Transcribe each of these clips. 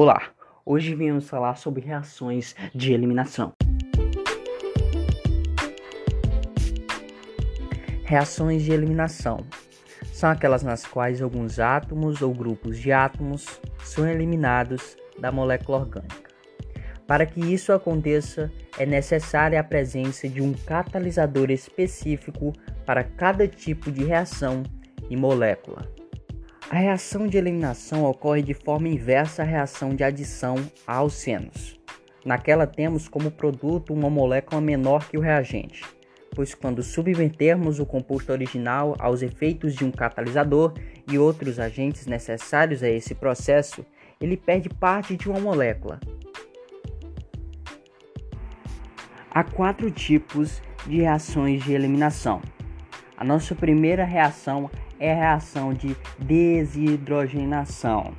Olá, hoje viemos falar sobre reações de eliminação. Reações de eliminação são aquelas nas quais alguns átomos ou grupos de átomos são eliminados da molécula orgânica. Para que isso aconteça, é necessária a presença de um catalisador específico para cada tipo de reação e molécula. A reação de eliminação ocorre de forma inversa à reação de adição a alcenos. Naquela temos como produto uma molécula menor que o reagente, pois quando submetermos o composto original aos efeitos de um catalisador e outros agentes necessários a esse processo, ele perde parte de uma molécula. Há quatro tipos de reações de eliminação. A nossa primeira reação é a reação de desidrogenação.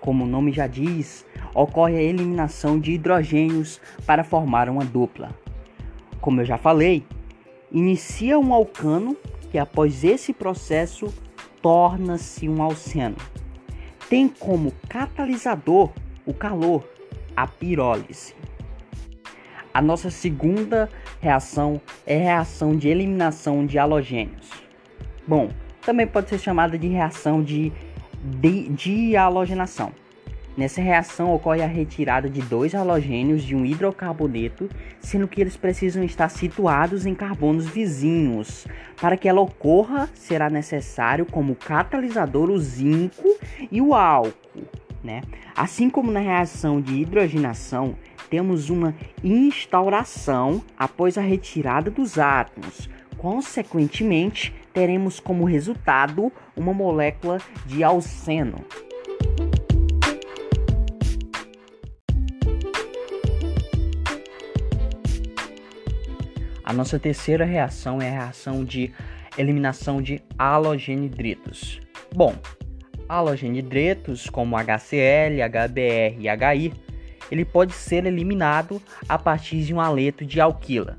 Como o nome já diz, ocorre a eliminação de hidrogênios para formar uma dupla. Como eu já falei, inicia um alcano que após esse processo torna-se um alceno. Tem como catalisador o calor, a pirólise. A nossa segunda reação é a reação de eliminação de halogênios. Bom, também pode ser chamada de reação de dihalogenação. Nessa reação ocorre a retirada de dois halogênios de um hidrocarboneto, sendo que eles precisam estar situados em carbonos vizinhos. Para que ela ocorra, será necessário como catalisador o zinco e o álcool. Né? Assim como na reação de hidrogenação, temos uma instauração após a retirada dos átomos, Consequentemente, teremos como resultado uma molécula de alceno. A nossa terceira reação é a reação de eliminação de halogenidritos. Bom, halogenidritos como HCl, HBr e HI, ele pode ser eliminado a partir de um aleto de alquila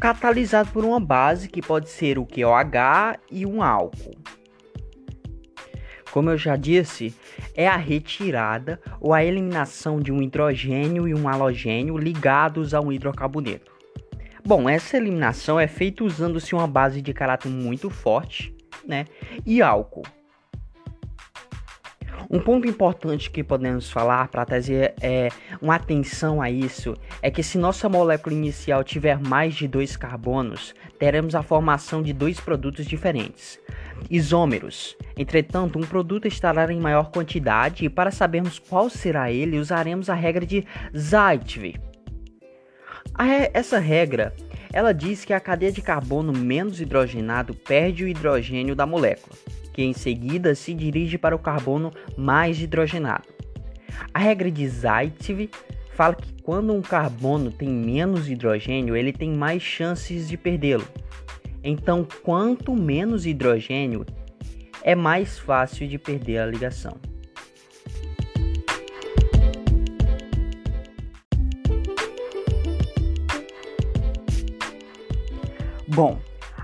catalisado por uma base que pode ser o QOH e um álcool. Como eu já disse, é a retirada ou a eliminação de um hidrogênio e um halogênio ligados a um hidrocarboneto. Bom, essa eliminação é feita usando-se uma base de caráter muito forte, né, e álcool. Um ponto importante que podemos falar para trazer é, uma atenção a isso é que se nossa molécula inicial tiver mais de dois carbonos, teremos a formação de dois produtos diferentes. Isômeros. Entretanto, um produto estará em maior quantidade e para sabermos qual será ele, usaremos a regra de Zaitsev. Essa regra, ela diz que a cadeia de carbono menos hidrogenado perde o hidrogênio da molécula que em seguida se dirige para o carbono mais hidrogenado. A regra de Zaitsev fala que quando um carbono tem menos hidrogênio, ele tem mais chances de perdê-lo. Então, quanto menos hidrogênio, é mais fácil de perder a ligação. Bom,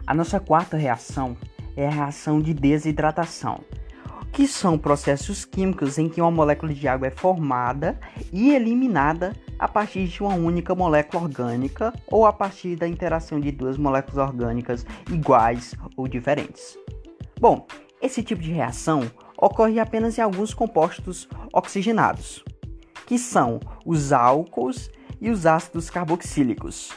a nossa quarta reação é a reação de desidratação, que são processos químicos em que uma molécula de água é formada e eliminada a partir de uma única molécula orgânica ou a partir da interação de duas moléculas orgânicas iguais ou diferentes. Bom, esse tipo de reação ocorre apenas em alguns compostos oxigenados, que são os álcools e os ácidos carboxílicos.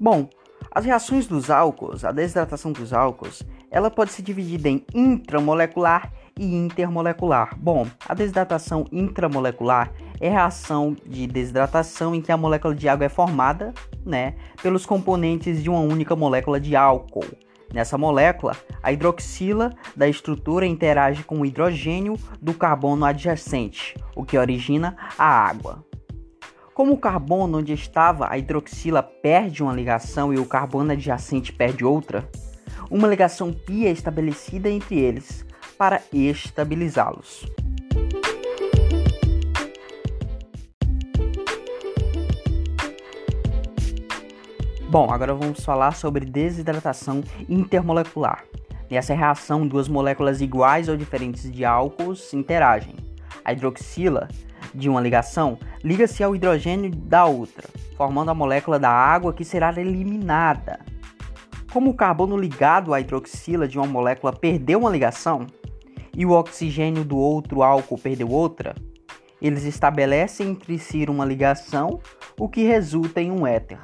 Bom, as reações dos álcools, a desidratação dos álcools, ela pode ser dividida em intramolecular e intermolecular. Bom, a desidratação intramolecular é a reação de desidratação em que a molécula de água é formada, né, pelos componentes de uma única molécula de álcool. Nessa molécula, a hidroxila da estrutura interage com o hidrogênio do carbono adjacente, o que origina a água. Como o carbono onde estava a hidroxila perde uma ligação e o carbono adjacente perde outra, uma ligação pi é estabelecida entre eles para estabilizá-los. Bom, agora vamos falar sobre desidratação intermolecular. Nessa reação, duas moléculas iguais ou diferentes de álcools interagem. a hidroxila de uma ligação liga-se ao hidrogênio da outra, formando a molécula da água que será eliminada. Como o carbono ligado à hidroxila de uma molécula perdeu uma ligação e o oxigênio do outro álcool perdeu outra, eles estabelecem entre si uma ligação, o que resulta em um éter.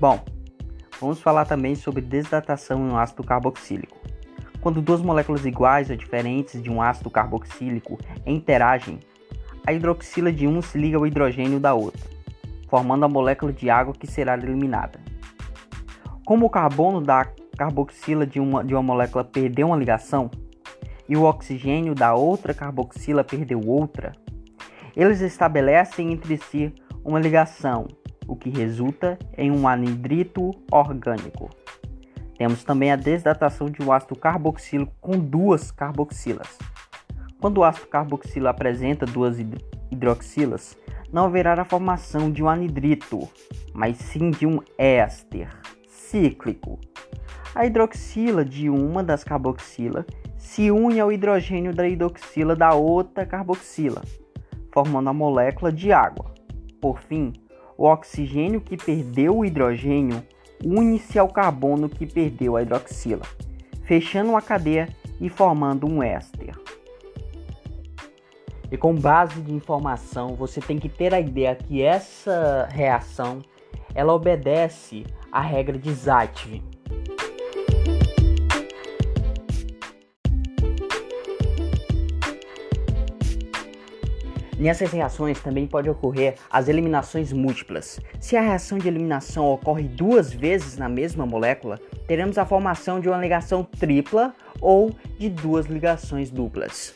Bom, vamos falar também sobre desidratação em um ácido carboxílico. Quando duas moléculas iguais ou diferentes de um ácido carboxílico interagem, a hidroxila de um se liga ao hidrogênio da outra, formando a molécula de água que será eliminada. Como o carbono da carboxila de uma, de uma molécula perdeu uma ligação e o oxigênio da outra carboxila perdeu outra, eles estabelecem entre si uma ligação o que resulta em um anidrito orgânico. Temos também a desidratação de um ácido carboxílico com duas carboxilas. Quando o ácido carboxilo apresenta duas hidroxilas, não haverá a formação de um anidrito, mas sim de um éster cíclico. A hidroxila de uma das carboxilas se une ao hidrogênio da hidroxila da outra carboxila, formando a molécula de água. Por fim, o oxigênio que perdeu o hidrogênio une-se ao carbono que perdeu a hidroxila, fechando a cadeia e formando um éster. E com base de informação, você tem que ter a ideia que essa reação ela obedece à regra de Zeitvin. Nessas reações também pode ocorrer as eliminações múltiplas. Se a reação de eliminação ocorre duas vezes na mesma molécula, teremos a formação de uma ligação tripla ou de duas ligações duplas.